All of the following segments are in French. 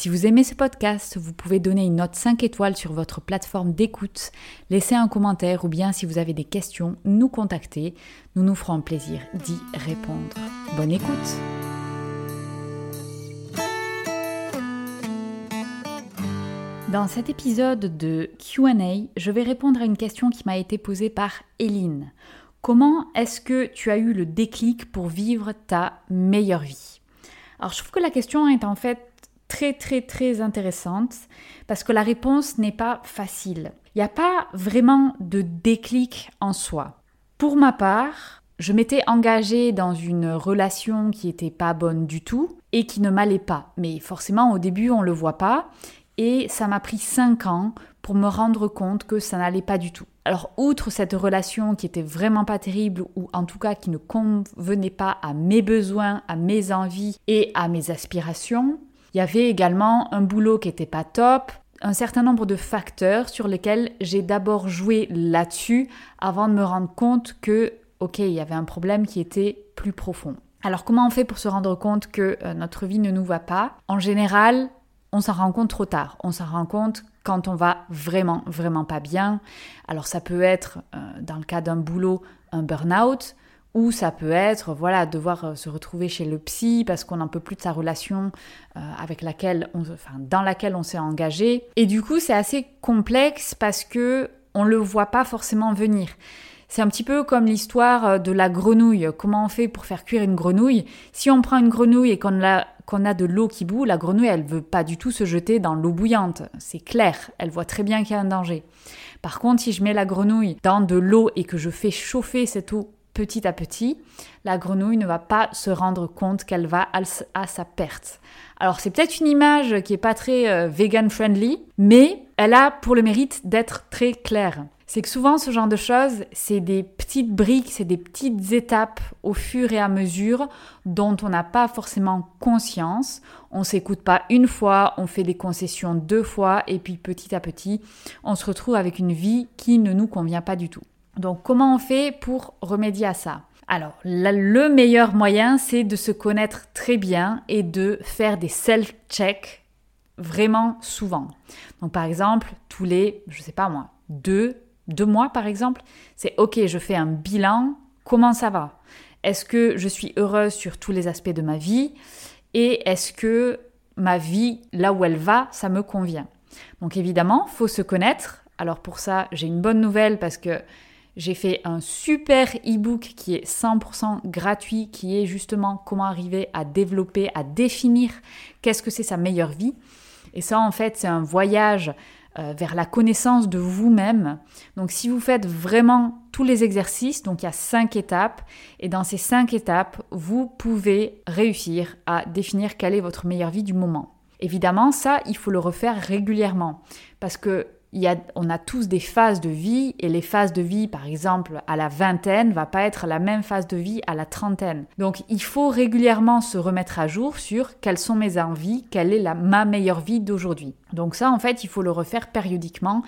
Si vous aimez ce podcast, vous pouvez donner une note 5 étoiles sur votre plateforme d'écoute, laisser un commentaire ou bien si vous avez des questions, nous contacter. Nous nous ferons plaisir d'y répondre. Bonne écoute Dans cet épisode de QA, je vais répondre à une question qui m'a été posée par Eline. Comment est-ce que tu as eu le déclic pour vivre ta meilleure vie? Alors je trouve que la question est en fait très très très intéressante parce que la réponse n'est pas facile. Il n'y a pas vraiment de déclic en soi. Pour ma part, je m'étais engagée dans une relation qui n'était pas bonne du tout et qui ne m'allait pas. Mais forcément, au début, on ne le voit pas. Et ça m'a pris 5 ans pour me rendre compte que ça n'allait pas du tout. Alors, outre cette relation qui était vraiment pas terrible, ou en tout cas qui ne convenait pas à mes besoins, à mes envies et à mes aspirations, il y avait également un boulot qui n'était pas top, un certain nombre de facteurs sur lesquels j'ai d'abord joué là-dessus avant de me rendre compte que, ok, il y avait un problème qui était plus profond. Alors comment on fait pour se rendre compte que euh, notre vie ne nous va pas? En général, on s'en rend compte trop tard. On s'en rend compte quand on va vraiment, vraiment pas bien. Alors ça peut être, euh, dans le cas d'un boulot, un burn-out, ou ça peut être, voilà, devoir euh, se retrouver chez le psy parce qu'on n'en peut plus de sa relation euh, avec laquelle on, enfin, dans laquelle on s'est engagé. Et du coup, c'est assez complexe parce que on le voit pas forcément venir. C'est un petit peu comme l'histoire euh, de la grenouille. Comment on fait pour faire cuire une grenouille? Si on prend une grenouille et qu'on a, de l'eau qui bout, la grenouille, elle veut pas du tout se jeter dans l'eau bouillante. C'est clair, elle voit très bien qu'il y a un danger. Par contre, si je mets la grenouille dans de l'eau et que je fais chauffer cette eau petit à petit, la grenouille ne va pas se rendre compte qu'elle va à sa perte. Alors c'est peut-être une image qui est pas très euh, vegan friendly, mais elle a pour le mérite d'être très claire. C'est que souvent ce genre de choses, c'est des petites briques, c'est des petites étapes au fur et à mesure dont on n'a pas forcément conscience. On s'écoute pas une fois, on fait des concessions deux fois et puis petit à petit, on se retrouve avec une vie qui ne nous convient pas du tout. Donc comment on fait pour remédier à ça? Alors, le meilleur moyen, c'est de se connaître très bien et de faire des self-checks vraiment souvent. Donc, par exemple, tous les, je sais pas moi, deux, deux mois par exemple, c'est ok, je fais un bilan, comment ça va? Est-ce que je suis heureuse sur tous les aspects de ma vie? Et est-ce que ma vie, là où elle va, ça me convient? Donc, évidemment, faut se connaître. Alors, pour ça, j'ai une bonne nouvelle parce que j'ai fait un super e-book qui est 100% gratuit, qui est justement comment arriver à développer, à définir qu'est-ce que c'est sa meilleure vie. Et ça, en fait, c'est un voyage euh, vers la connaissance de vous-même. Donc, si vous faites vraiment tous les exercices, donc il y a cinq étapes, et dans ces cinq étapes, vous pouvez réussir à définir quelle est votre meilleure vie du moment. Évidemment, ça, il faut le refaire régulièrement parce que on a tous des phases de vie et les phases de vie, par exemple, à la vingtaine, va pas être la même phase de vie à la trentaine. Donc, il faut régulièrement se remettre à jour sur quelles sont mes envies, quelle est ma meilleure vie d'aujourd'hui. Donc ça, en fait, il faut le refaire périodiquement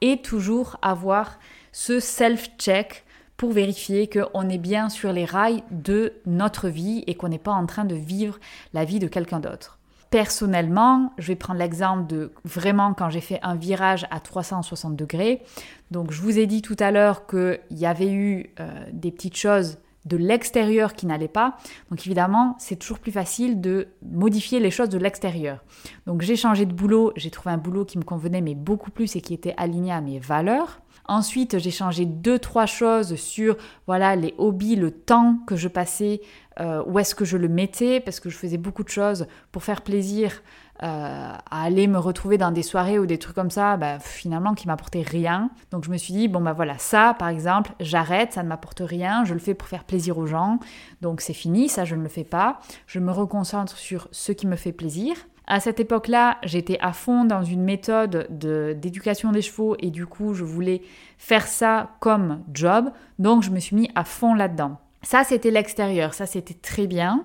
et toujours avoir ce self-check pour vérifier qu'on est bien sur les rails de notre vie et qu'on n'est pas en train de vivre la vie de quelqu'un d'autre. Personnellement, je vais prendre l'exemple de vraiment quand j'ai fait un virage à 360 degrés. Donc je vous ai dit tout à l'heure qu'il y avait eu euh, des petites choses de l'extérieur qui n'allaient pas. Donc évidemment, c'est toujours plus facile de modifier les choses de l'extérieur. Donc j'ai changé de boulot, j'ai trouvé un boulot qui me convenait mais beaucoup plus et qui était aligné à mes valeurs. Ensuite, j'ai changé deux trois choses sur voilà les hobbies, le temps que je passais, euh, où est-ce que je le mettais parce que je faisais beaucoup de choses pour faire plaisir euh, à aller me retrouver dans des soirées ou des trucs comme ça, bah, finalement qui m'apportaient rien. Donc je me suis dit bon bah voilà ça par exemple j'arrête, ça ne m'apporte rien, je le fais pour faire plaisir aux gens, donc c'est fini, ça je ne le fais pas. Je me reconcentre sur ce qui me fait plaisir. À cette époque-là, j'étais à fond dans une méthode d'éducation des chevaux et du coup, je voulais faire ça comme job. Donc, je me suis mis à fond là-dedans. Ça, c'était l'extérieur, ça, c'était très bien.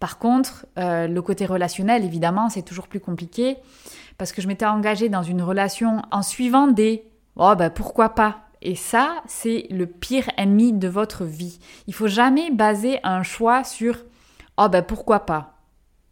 Par contre, euh, le côté relationnel, évidemment, c'est toujours plus compliqué parce que je m'étais engagée dans une relation en suivant des oh ben pourquoi pas? Et ça, c'est le pire ennemi de votre vie. Il faut jamais baser un choix sur oh ben pourquoi pas?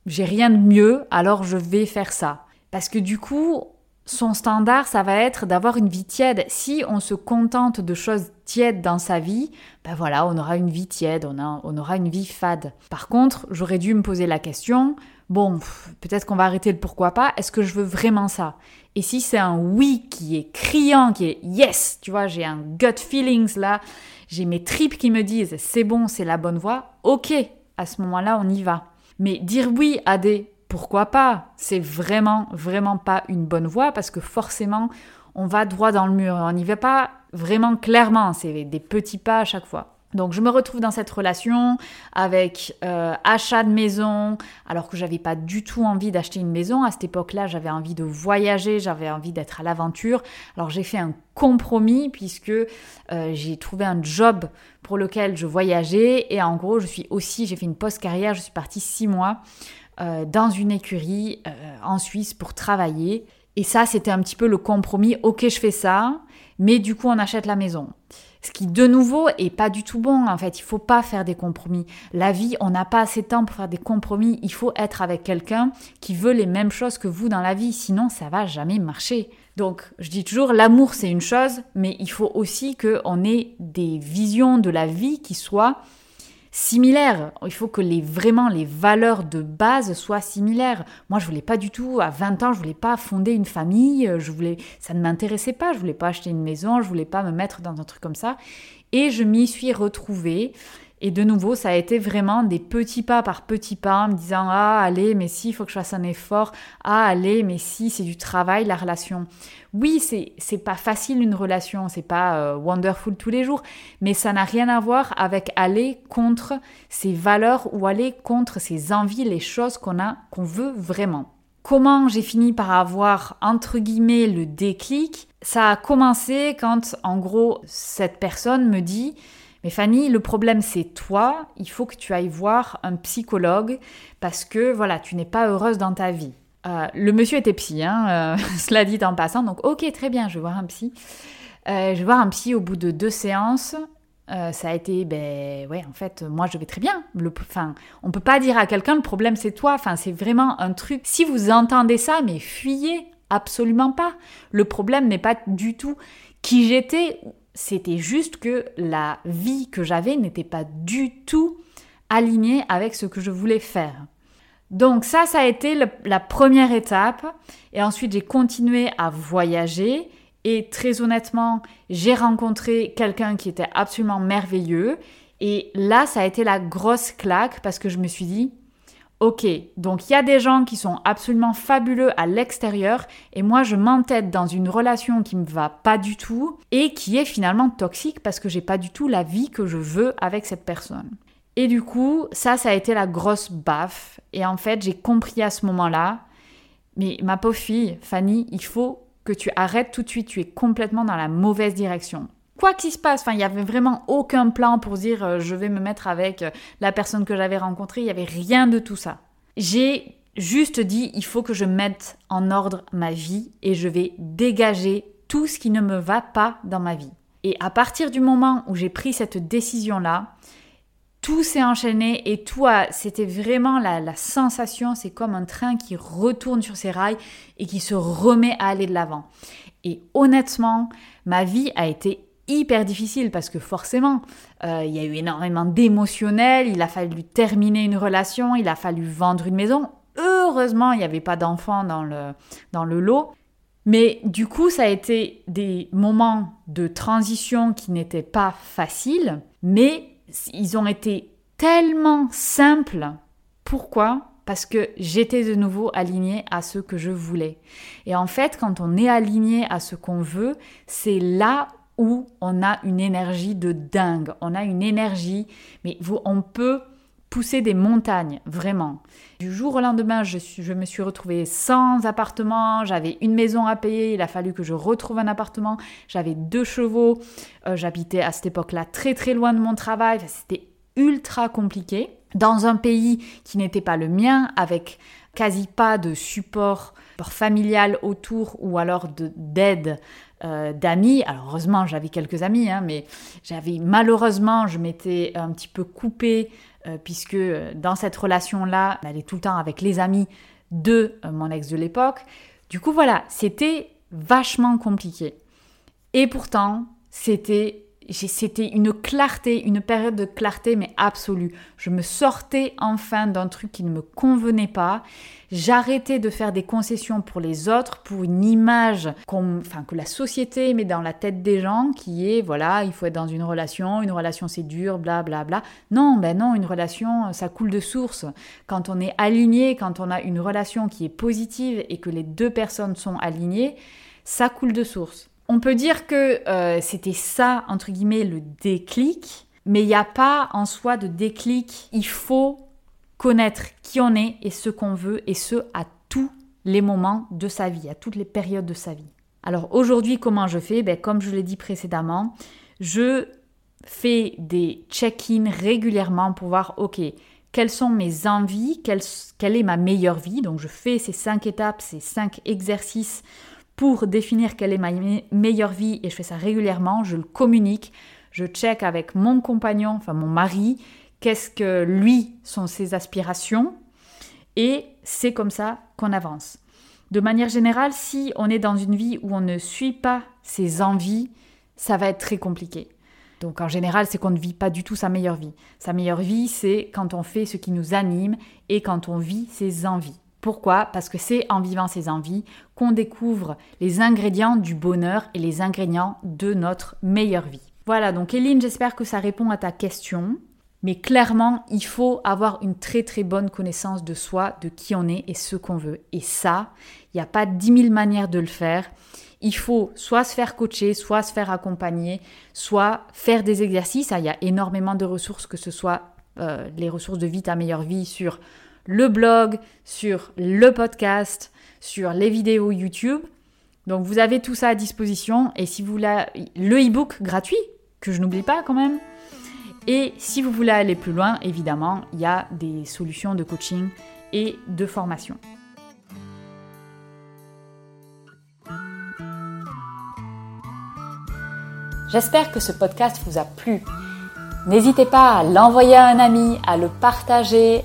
J'ai rien de mieux, alors je vais faire ça. Parce que du coup, son standard, ça va être d'avoir une vie tiède. Si on se contente de choses tièdes dans sa vie, ben voilà, on aura une vie tiède, on, on aura une vie fade. Par contre, j'aurais dû me poser la question, bon, peut-être qu'on va arrêter le pourquoi pas, est-ce que je veux vraiment ça? Et si c'est un oui qui est criant, qui est yes, tu vois, j'ai un gut feelings là, j'ai mes tripes qui me disent c'est bon, c'est la bonne voie, ok, à ce moment-là, on y va. Mais dire oui à des pourquoi pas C'est vraiment, vraiment pas une bonne voie parce que forcément, on va droit dans le mur. On n'y va pas vraiment clairement. C'est des petits pas à chaque fois. Donc je me retrouve dans cette relation avec euh, achat de maison, alors que j'avais pas du tout envie d'acheter une maison. À cette époque-là, j'avais envie de voyager, j'avais envie d'être à l'aventure. Alors j'ai fait un compromis puisque euh, j'ai trouvé un job pour lequel je voyageais et en gros je suis aussi, j'ai fait une post carrière, je suis partie six mois euh, dans une écurie en Suisse pour travailler. Et ça, c'était un petit peu le compromis. Ok, je fais ça, mais du coup, on achète la maison. Ce qui, de nouveau, est pas du tout bon. En fait, il faut pas faire des compromis. La vie, on n'a pas assez de temps pour faire des compromis. Il faut être avec quelqu'un qui veut les mêmes choses que vous dans la vie. Sinon, ça va jamais marcher. Donc, je dis toujours, l'amour, c'est une chose, mais il faut aussi qu'on ait des visions de la vie qui soient similaires. Il faut que les, vraiment les valeurs de base soient similaires. Moi, je voulais pas du tout, à 20 ans, je voulais pas fonder une famille, je voulais, ça ne m'intéressait pas, je voulais pas acheter une maison, je voulais pas me mettre dans un truc comme ça. Et je m'y suis retrouvée. Et de nouveau, ça a été vraiment des petits pas par petits pas, en me disant Ah, allez, mais si, il faut que je fasse un effort. Ah, allez, mais si, c'est du travail, la relation. Oui, c'est, pas facile une relation, c'est pas euh, wonderful tous les jours, mais ça n'a rien à voir avec aller contre ses valeurs ou aller contre ses envies, les choses qu'on a, qu'on veut vraiment. Comment j'ai fini par avoir, entre guillemets, le déclic? Ça a commencé quand, en gros, cette personne me dit mais Fanny, le problème c'est toi, il faut que tu ailles voir un psychologue parce que voilà, tu n'es pas heureuse dans ta vie. Euh, le monsieur était psy, hein, euh, cela dit en passant, donc ok, très bien, je vais voir un psy. Euh, je vais voir un psy au bout de deux séances. ça a été, ben ouais, en fait, moi je vais très bien. Le, enfin, on peut pas dire à quelqu'un le problème c'est toi. Enfin, c'est vraiment un truc. Si vous entendez ça, mais fuyez, absolument pas. Le problème n'est pas du tout qui j'étais c'était juste que la vie que j'avais n'était pas du tout alignée avec ce que je voulais faire. Donc ça, ça a été la première étape. Et ensuite, j'ai continué à voyager. Et très honnêtement, j'ai rencontré quelqu'un qui était absolument merveilleux. Et là, ça a été la grosse claque parce que je me suis dit, Ok, donc il y a des gens qui sont absolument fabuleux à l'extérieur et moi je m'entête dans une relation qui me va pas du tout et qui est finalement toxique parce que j'ai pas du tout la vie que je veux avec cette personne. Et du coup, ça, ça a été la grosse baffe. Et en fait, j'ai compris à ce moment-là, mais ma pauvre fille, Fanny, il faut que tu arrêtes tout de suite, tu es complètement dans la mauvaise direction quoi qu'il se passe, enfin, il n'y avait vraiment aucun plan pour dire euh, je vais me mettre avec euh, la personne que j'avais rencontrée, il n'y avait rien de tout ça. J'ai juste dit il faut que je mette en ordre ma vie et je vais dégager tout ce qui ne me va pas dans ma vie. Et à partir du moment où j'ai pris cette décision-là, tout s'est enchaîné et tout c'était vraiment la, la sensation, c'est comme un train qui retourne sur ses rails et qui se remet à aller de l'avant. Et honnêtement, ma vie a été hyper difficile parce que forcément, euh, il y a eu énormément d'émotionnel, il a fallu terminer une relation, il a fallu vendre une maison. Heureusement, il n'y avait pas d'enfants dans le, dans le lot. Mais du coup, ça a été des moments de transition qui n'étaient pas faciles, mais ils ont été tellement simples. Pourquoi? Parce que j'étais de nouveau alignée à ce que je voulais. Et en fait, quand on est aligné à ce qu'on veut, c'est là où on a une énergie de dingue. On a une énergie, mais on peut pousser des montagnes, vraiment. Du jour au lendemain, je, je me suis retrouvée sans appartement, j'avais une maison à payer, il a fallu que je retrouve un appartement, j'avais deux chevaux, euh, j'habitais à cette époque-là très très loin de mon travail, c'était ultra compliqué, dans un pays qui n'était pas le mien, avec quasi pas de support familial autour ou alors d'aide euh, d'amis. Alors heureusement j'avais quelques amis, hein, mais j'avais malheureusement je m'étais un petit peu coupée euh, puisque euh, dans cette relation-là, elle est tout le temps avec les amis de mon ex de l'époque. Du coup voilà, c'était vachement compliqué. Et pourtant, c'était c'était une clarté, une période de clarté, mais absolue. Je me sortais enfin d'un truc qui ne me convenait pas. J'arrêtais de faire des concessions pour les autres, pour une image enfin, que la société met dans la tête des gens, qui est, voilà, il faut être dans une relation, une relation c'est dur, bla bla bla. Non, ben non, une relation, ça coule de source. Quand on est aligné, quand on a une relation qui est positive et que les deux personnes sont alignées, ça coule de source. On peut dire que euh, c'était ça, entre guillemets, le déclic, mais il n'y a pas en soi de déclic. Il faut connaître qui on est et ce qu'on veut, et ce, à tous les moments de sa vie, à toutes les périodes de sa vie. Alors aujourd'hui, comment je fais? Ben, Comme je l'ai dit précédemment, je fais des check-ins régulièrement pour voir, ok, quelles sont mes envies, quelle, quelle est ma meilleure vie. Donc je fais ces cinq étapes, ces cinq exercices pour définir quelle est ma meilleure vie et je fais ça régulièrement, je le communique, je check avec mon compagnon, enfin mon mari, qu'est-ce que lui sont ses aspirations et c'est comme ça qu'on avance. De manière générale, si on est dans une vie où on ne suit pas ses envies, ça va être très compliqué. Donc en général, c'est qu'on ne vit pas du tout sa meilleure vie. Sa meilleure vie, c'est quand on fait ce qui nous anime et quand on vit ses envies. Pourquoi? Parce que c'est en vivant ces envies qu'on découvre les ingrédients du bonheur et les ingrédients de notre meilleure vie. Voilà, donc Eline, j'espère que ça répond à ta question. Mais clairement, il faut avoir une très très bonne connaissance de soi, de qui on est et ce qu'on veut. Et ça, il n'y a pas dix mille manières de le faire. Il faut soit se faire coacher, soit se faire accompagner, soit faire des exercices. Il y a énormément de ressources, que ce soit euh, les ressources de vie, ta meilleure vie sur le blog, sur le podcast, sur les vidéos YouTube. Donc vous avez tout ça à disposition et si vous voulez le e-book gratuit que je n'oublie pas quand même. Et si vous voulez aller plus loin, évidemment, il y a des solutions de coaching et de formation. J'espère que ce podcast vous a plu. N'hésitez pas à l'envoyer à un ami, à le partager,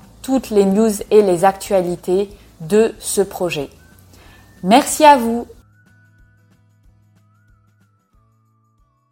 toutes les news et les actualités de ce projet. Merci à vous